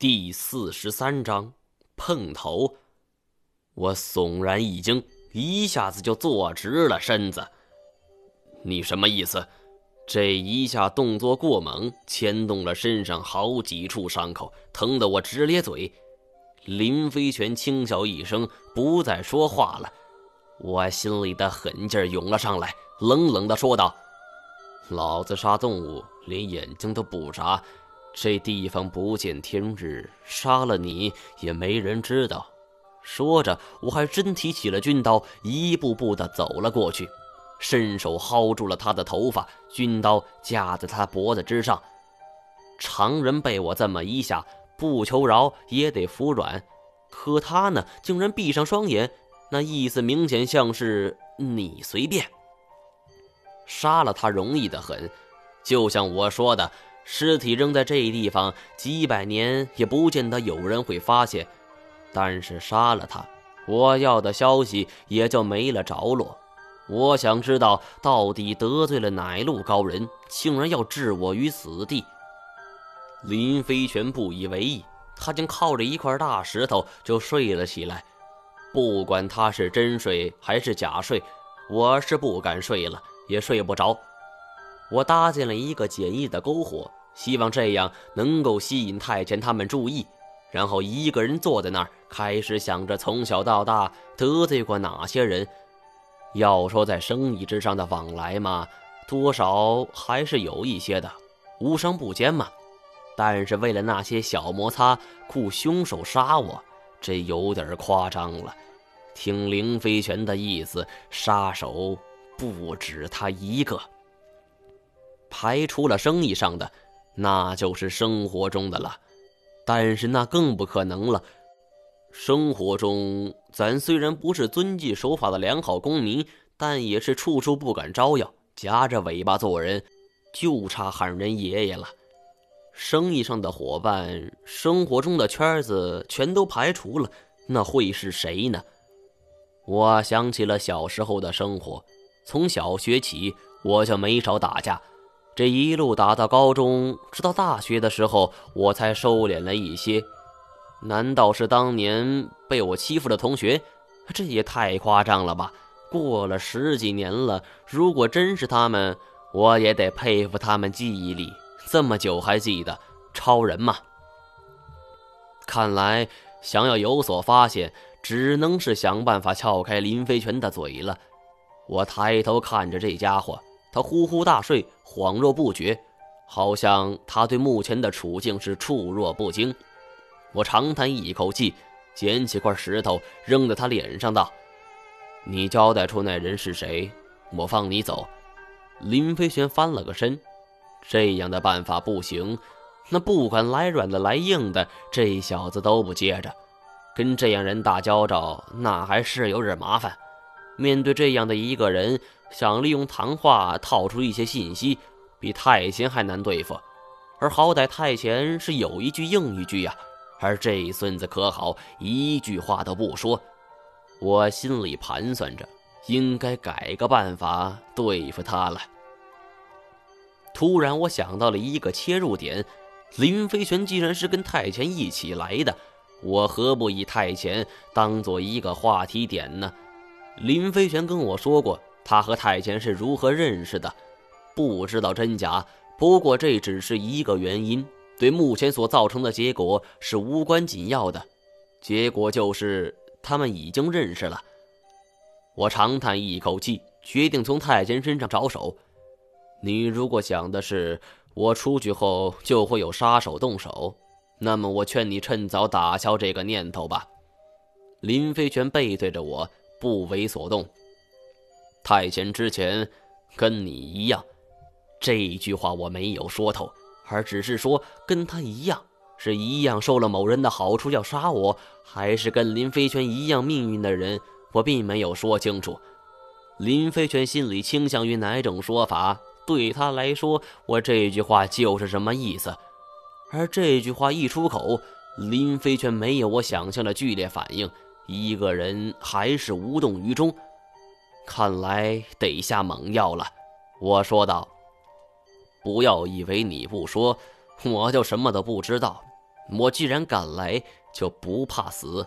第四十三章碰头。我悚然一惊，一下子就坐直了身子。你什么意思？这一下动作过猛，牵动了身上好几处伤口，疼得我直咧嘴。林飞泉轻笑一声，不再说话了。我心里的狠劲儿涌了上来，冷冷的说道：“老子杀动物，连眼睛都不眨。”这地方不见天日，杀了你也没人知道。说着，我还真提起了军刀，一步步的走了过去，伸手薅住了他的头发，军刀架在他脖子之上。常人被我这么一下，不求饶也得服软，可他呢，竟然闭上双眼，那意思明显像是你随便。杀了他容易的很，就像我说的。尸体扔在这地方几百年也不见得有人会发现，但是杀了他，我要的消息也就没了着落。我想知道到底得罪了哪路高人，竟然要置我于死地。林飞泉不以为意，他竟靠着一块大石头就睡了起来。不管他是真睡还是假睡，我是不敢睡了，也睡不着。我搭建了一个简易的篝火。希望这样能够吸引太监他们注意，然后一个人坐在那儿，开始想着从小到大得罪过哪些人。要说在生意之上的往来嘛，多少还是有一些的，无商不奸嘛。但是为了那些小摩擦，雇凶手杀我，这有点夸张了。听凌飞泉的意思，杀手不止他一个，排除了生意上的。那就是生活中的了，但是那更不可能了。生活中，咱虽然不是遵纪守法的良好公民，但也是处处不敢招摇，夹着尾巴做人，就差喊人爷爷了。生意上的伙伴，生活中的圈子全都排除了，那会是谁呢？我想起了小时候的生活，从小学起，我就没少打架。这一路打到高中，直到大学的时候，我才收敛了一些。难道是当年被我欺负的同学？这也太夸张了吧！过了十几年了，如果真是他们，我也得佩服他们记忆力这么久还记得，超人嘛！看来想要有所发现，只能是想办法撬开林飞泉的嘴了。我抬头看着这家伙。他呼呼大睡，恍若不觉，好像他对目前的处境是处若不惊。我长叹一口气，捡起块石头扔在他脸上，道：“你交代出那人是谁，我放你走。”林飞旋翻了个身，这样的办法不行。那不管来软的来硬的，这小子都不接着。跟这样人打交道，那还是有点麻烦。面对这样的一个人。想利用谈话套出一些信息，比太监还难对付。而好歹太监是有一句应一句呀，而这孙子可好，一句话都不说。我心里盘算着，应该改个办法对付他了。突然，我想到了一个切入点：林飞泉既然是跟太监一起来的，我何不以太监当做一个话题点呢？林飞泉跟我说过。他和太监是如何认识的？不知道真假。不过这只是一个原因，对目前所造成的结果是无关紧要的。结果就是他们已经认识了。我长叹一口气，决定从太监身上着手。你如果想的是我出去后就会有杀手动手，那么我劝你趁早打消这个念头吧。林飞泉背对着我，不为所动。太监之前跟你一样，这句话我没有说透，而只是说跟他一样，是一样受了某人的好处要杀我，还是跟林飞泉一样命运的人，我并没有说清楚。林飞泉心里倾向于哪种说法，对他来说，我这句话就是什么意思。而这句话一出口，林飞泉没有我想象的剧烈反应，一个人还是无动于衷。看来得下猛药了，我说道。不要以为你不说，我就什么都不知道。我既然敢来，就不怕死。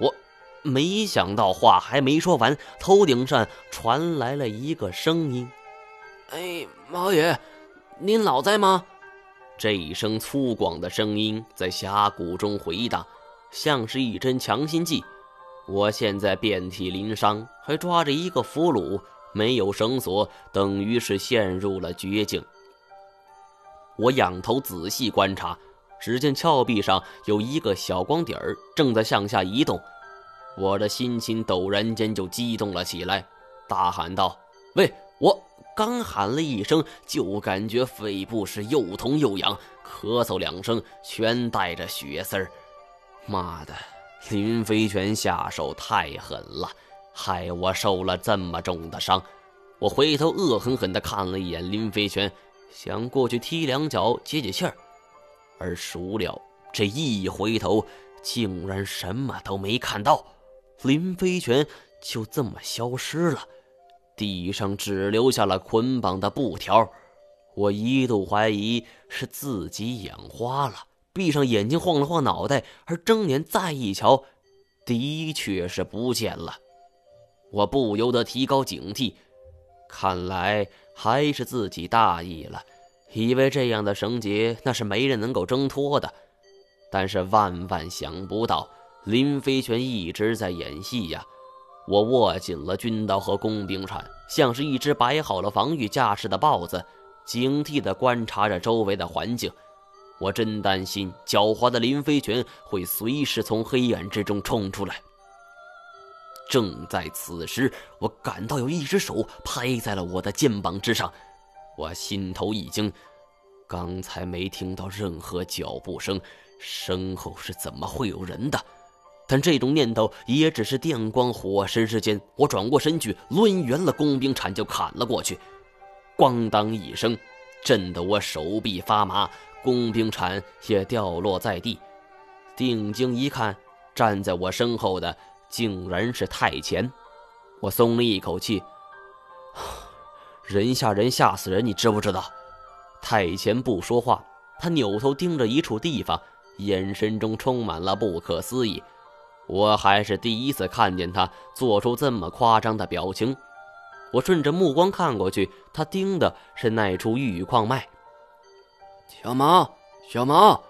我没想到话还没说完，头顶上传来了一个声音：“哎，毛爷，您老在吗？”这一声粗犷的声音在峡谷中回荡，像是一针强心剂。我现在遍体鳞伤，还抓着一个俘虏，没有绳索，等于是陷入了绝境。我仰头仔细观察，只见峭壁上有一个小光点儿正在向下移动。我的心情陡然间就激动了起来，大喊道：“喂！”我刚喊了一声，就感觉肺部是又痛又痒，咳嗽两声，全带着血丝儿。妈的，林飞泉下手太狠了，害我受了这么重的伤。我回头恶狠狠地看了一眼林飞泉。想过去踢两脚解解气儿，而孰料这一回头，竟然什么都没看到，林飞泉就这么消失了，地上只留下了捆绑的布条。我一度怀疑是自己眼花了，闭上眼睛晃了晃脑袋，而睁眼再一瞧，的确是不见了。我不由得提高警惕。看来还是自己大意了，以为这样的绳结那是没人能够挣脱的。但是万万想不到，林飞泉一直在演戏呀！我握紧了军刀和工兵铲，像是一只摆好了防御架势的豹子，警惕地观察着周围的环境。我真担心狡猾的林飞泉会随时从黑暗之中冲出来。正在此时，我感到有一只手拍在了我的肩膀之上，我心头一惊，刚才没听到任何脚步声，身后是怎么会有人的？但这种念头也只是电光火石之间，我转过身去，抡圆了工兵铲就砍了过去，咣当一声，震得我手臂发麻，工兵铲也掉落在地。定睛一看，站在我身后的。竟然是太前，我松了一口气。人吓人，吓死人，你知不知道？太前不说话，他扭头盯着一处地方，眼神中充满了不可思议。我还是第一次看见他做出这么夸张的表情。我顺着目光看过去，他盯的是那处玉矿脉。小毛，小毛，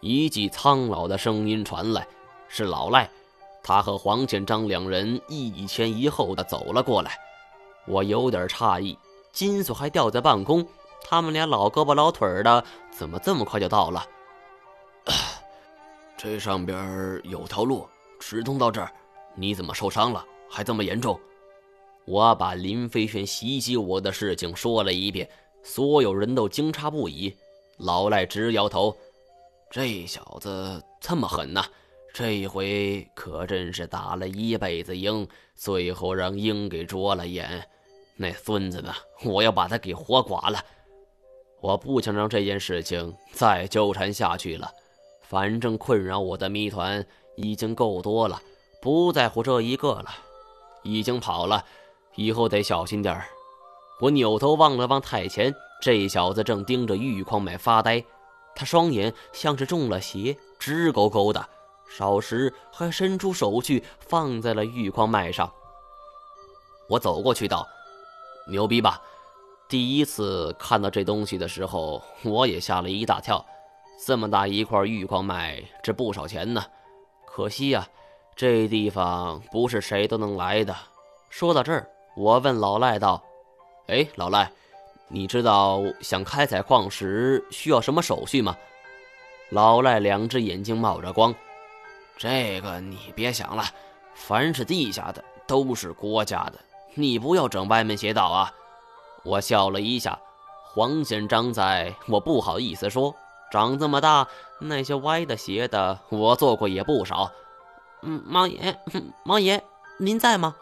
一记苍老的声音传来，是老赖。他和黄建章两人一前一后的走了过来，我有点诧异，金锁还吊在半空，他们俩老胳膊老腿的，怎么这么快就到了？这上边有条路直通到这儿，你怎么受伤了？还这么严重？我把林飞轩袭击我的事情说了一遍，所有人都惊诧不已。老赖直摇头：“这小子这么狠呐！”这一回可真是打了一辈子鹰，最后让鹰给啄了眼。那孙子呢？我要把他给活剐了！我不想让这件事情再纠缠下去了。反正困扰我的谜团已经够多了，不在乎这一个了。已经跑了，以后得小心点儿。我扭头望了望太前，这小子正盯着玉矿脉发呆，他双眼像是中了邪，直勾勾的。少时还伸出手去，放在了玉矿脉上。我走过去道：“牛逼吧？第一次看到这东西的时候，我也吓了一大跳。这么大一块玉矿脉，值不少钱呢。可惜呀，这地方不是谁都能来的。”说到这儿，我问老赖道：“哎，老赖，你知道想开采矿石需要什么手续吗？”老赖两只眼睛冒着光。这个你别想了，凡是地下的都是国家的，你不要整歪门邪道啊！我笑了一下，黄显章在，我不好意思说，长这么大，那些歪的邪的，我做过也不少。嗯，毛爷，毛爷，您在吗？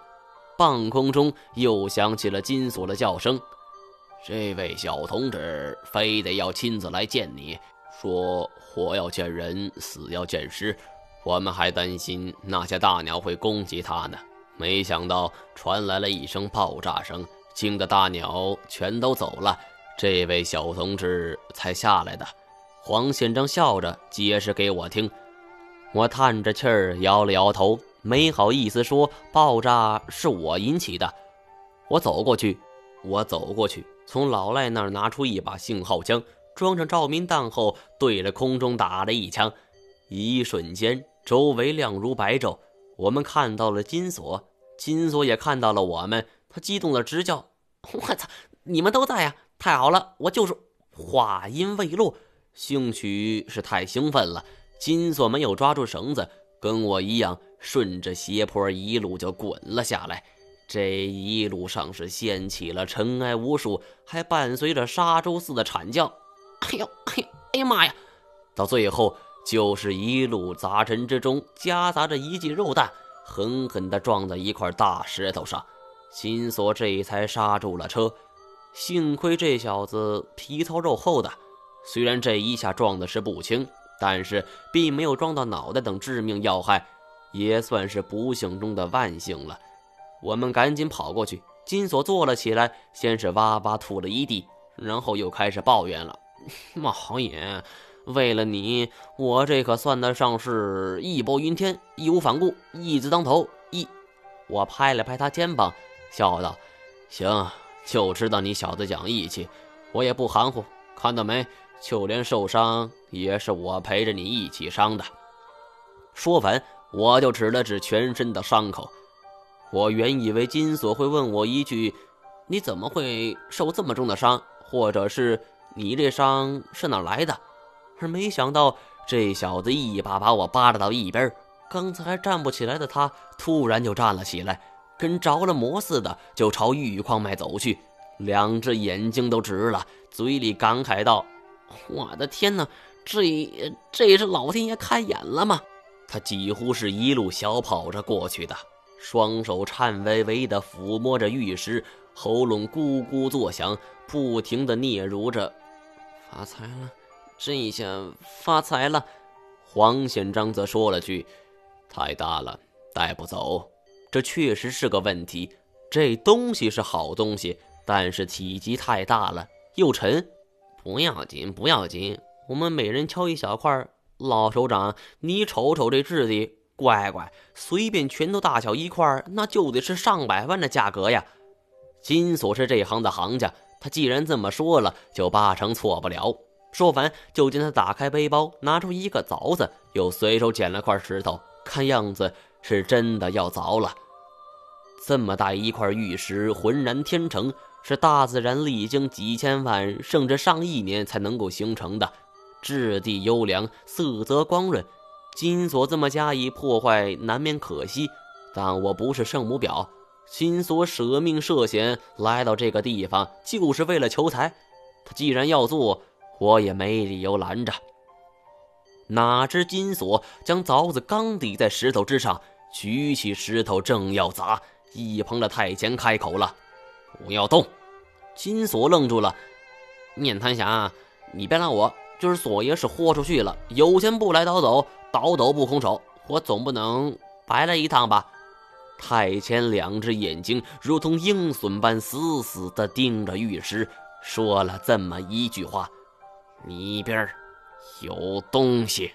半空中又响起了金锁的叫声。这位小同志非得要亲自来见你，说活要见人，死要见尸。我们还担心那些大鸟会攻击他呢，没想到传来了一声爆炸声，惊得大鸟全都走了，这位小同志才下来的。黄县长笑着解释给我听。我叹着气儿摇了摇头，没好意思说爆炸是我引起的。我走过去，我走过去，从老赖那儿拿出一把信号枪，装上照明弹后，对着空中打了一枪。一瞬间，周围亮如白昼。我们看到了金锁，金锁也看到了我们。他激动的直叫：“ 我操！你们都在呀！太好了！我就是……”话音未落，兴许是太兴奋了，金锁没有抓住绳子，跟我一样顺着斜坡一路就滚了下来。这一路上是掀起了尘埃无数，还伴随着沙洲似的惨叫：“哎呦，哎呦，哎呀妈呀！”到最后。就是一路杂陈之中夹杂着一记肉弹，狠狠地撞在一块大石头上，金锁这才刹住了车。幸亏这小子皮糙肉厚的，虽然这一下撞的是不轻，但是并没有撞到脑袋等致命要害，也算是不幸中的万幸了。我们赶紧跑过去，金锁坐了起来，先是哇哇吐了一地，然后又开始抱怨了：“ 毛爷。”为了你，我这可算得上是义薄云天、义无反顾、义字当头。义，我拍了拍他肩膀，笑道：“行，就知道你小子讲义气，我也不含糊。看到没？就连受伤也是我陪着你一起伤的。”说完，我就指了指全身的伤口。我原以为金锁会问我一句：“你怎么会受这么重的伤？或者是你这伤是哪来的？”而没想到，这小子一把把我扒拉到一边，刚才还站不起来的他，突然就站了起来，跟着了魔似的，就朝玉矿脉走去，两只眼睛都直了，嘴里感慨道：“我的天哪，这这是老天爷开眼了吗？”他几乎是一路小跑着过去的，双手颤巍巍地抚摸着玉石，喉咙咕咕作响，不停地嗫嚅着：“发财了。”这下发财了，黄显章则说了句：“太大了，带不走。”这确实是个问题。这东西是好东西，但是体积太大了，又沉。不要紧，不要紧，我们每人敲一小块。老首长，你瞅瞅这质地，乖乖，随便拳头大小一块，那就得是上百万的价格呀。金锁是这行的行家，他既然这么说了，就八成错不了。说完，就见他打开背包，拿出一个凿子，又随手捡了块石头，看样子是真的要凿了。这么大一块玉石，浑然天成，是大自然历经几千万甚至上亿年才能够形成的，质地优良，色泽光润。金锁这么加以破坏，难免可惜。但我不是圣母婊，金锁舍命涉险来到这个地方，就是为了求财。他既然要做，我也没理由拦着。哪知金锁将凿子刚抵在石头之上，举起石头正要砸，一旁的太监开口了：“不要动！”金锁愣住了。面瘫侠，你别拦我，就是索爷是豁出去了，有钱不来倒走，倒斗不空手，我总不能白来一趟吧？太监两只眼睛如同鹰隼般死死地盯着玉石，说了这么一句话。里边有东西。